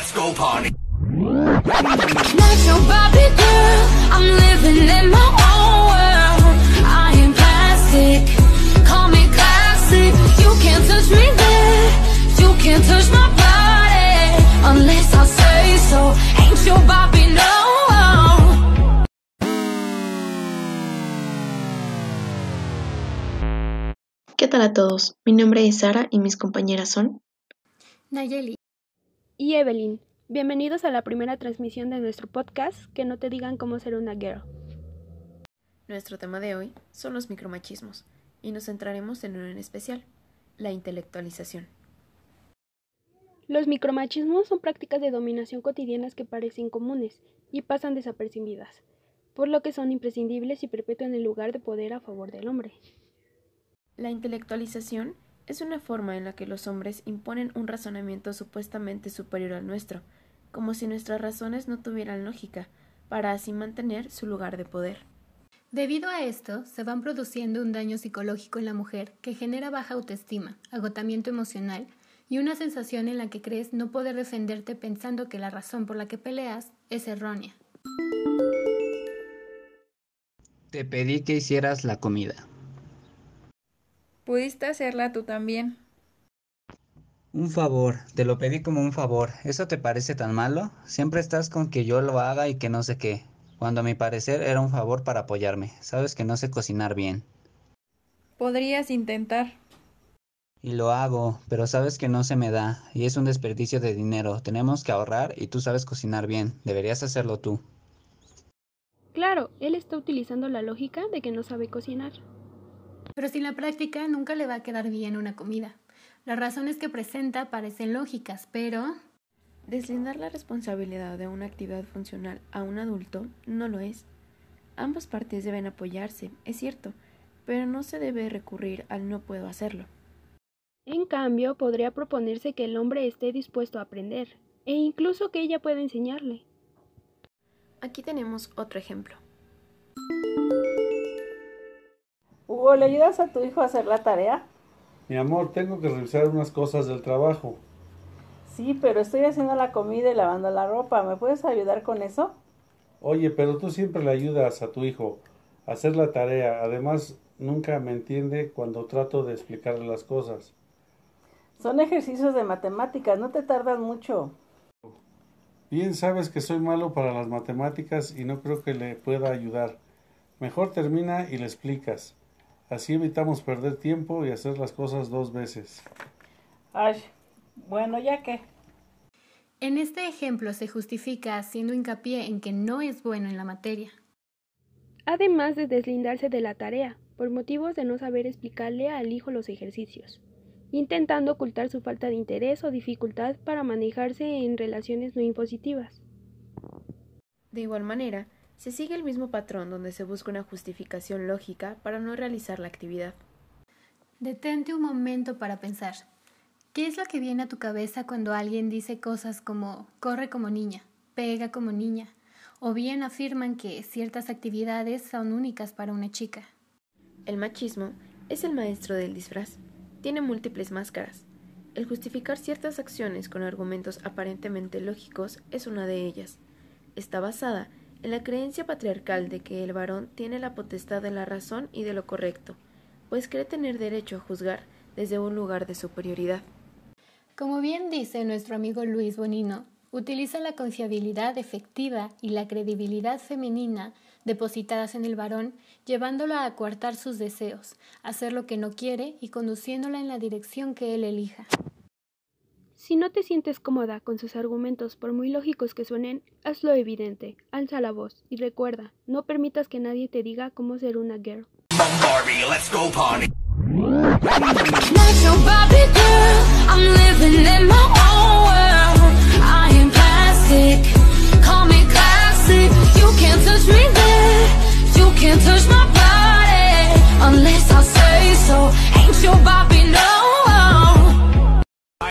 let's go party. Like your Barbie girl, I'm living in my own world. I am plastic, call me classic. You can't touch me there, you can't touch my body unless I say so. Ain't your Barbie no. ¿Qué tal a todos? Mi nombre es Sara y mis compañeras son Nayeli y Evelyn. Bienvenidos a la primera transmisión de nuestro podcast Que no te digan cómo ser una girl. Nuestro tema de hoy son los micromachismos y nos centraremos en uno en especial, la intelectualización. Los micromachismos son prácticas de dominación cotidianas que parecen comunes y pasan desapercibidas, por lo que son imprescindibles y perpetúan el lugar de poder a favor del hombre. La intelectualización es una forma en la que los hombres imponen un razonamiento supuestamente superior al nuestro, como si nuestras razones no tuvieran lógica, para así mantener su lugar de poder. Debido a esto, se van produciendo un daño psicológico en la mujer que genera baja autoestima, agotamiento emocional y una sensación en la que crees no poder defenderte pensando que la razón por la que peleas es errónea. Te pedí que hicieras la comida. Pudiste hacerla tú también. Un favor, te lo pedí como un favor. ¿Eso te parece tan malo? Siempre estás con que yo lo haga y que no sé qué. Cuando a mi parecer era un favor para apoyarme. Sabes que no sé cocinar bien. Podrías intentar. Y lo hago, pero sabes que no se me da, y es un desperdicio de dinero. Tenemos que ahorrar y tú sabes cocinar bien. Deberías hacerlo tú. Claro, él está utilizando la lógica de que no sabe cocinar. Pero sin la práctica nunca le va a quedar bien una comida. Las razones que presenta parecen lógicas, pero... Deslindar la responsabilidad de una actividad funcional a un adulto no lo es. Ambas partes deben apoyarse, es cierto, pero no se debe recurrir al no puedo hacerlo. En cambio, podría proponerse que el hombre esté dispuesto a aprender, e incluso que ella pueda enseñarle. Aquí tenemos otro ejemplo. ¿Le ayudas a tu hijo a hacer la tarea? Mi amor, tengo que revisar unas cosas del trabajo. Sí, pero estoy haciendo la comida y lavando la ropa. ¿Me puedes ayudar con eso? Oye, pero tú siempre le ayudas a tu hijo a hacer la tarea. Además, nunca me entiende cuando trato de explicarle las cosas. Son ejercicios de matemáticas, no te tardan mucho. Bien sabes que soy malo para las matemáticas y no creo que le pueda ayudar. Mejor termina y le explicas. Así evitamos perder tiempo y hacer las cosas dos veces. Ay, bueno, ya que. En este ejemplo se justifica haciendo hincapié en que no es bueno en la materia. Además de deslindarse de la tarea, por motivos de no saber explicarle al hijo los ejercicios, intentando ocultar su falta de interés o dificultad para manejarse en relaciones no impositivas. De igual manera, se sigue el mismo patrón donde se busca una justificación lógica para no realizar la actividad. Detente un momento para pensar. ¿Qué es lo que viene a tu cabeza cuando alguien dice cosas como corre como niña, pega como niña, o bien afirman que ciertas actividades son únicas para una chica? El machismo es el maestro del disfraz. Tiene múltiples máscaras. El justificar ciertas acciones con argumentos aparentemente lógicos es una de ellas. Está basada en la creencia patriarcal de que el varón tiene la potestad de la razón y de lo correcto, pues cree tener derecho a juzgar desde un lugar de superioridad. Como bien dice nuestro amigo Luis Bonino, utiliza la confiabilidad efectiva y la credibilidad femenina depositadas en el varón, llevándola a coartar sus deseos, hacer lo que no quiere y conduciéndola en la dirección que él elija. Si no te sientes cómoda con sus argumentos, por muy lógicos que suenen, hazlo evidente, alza la voz y recuerda, no permitas que nadie te diga cómo ser una girl.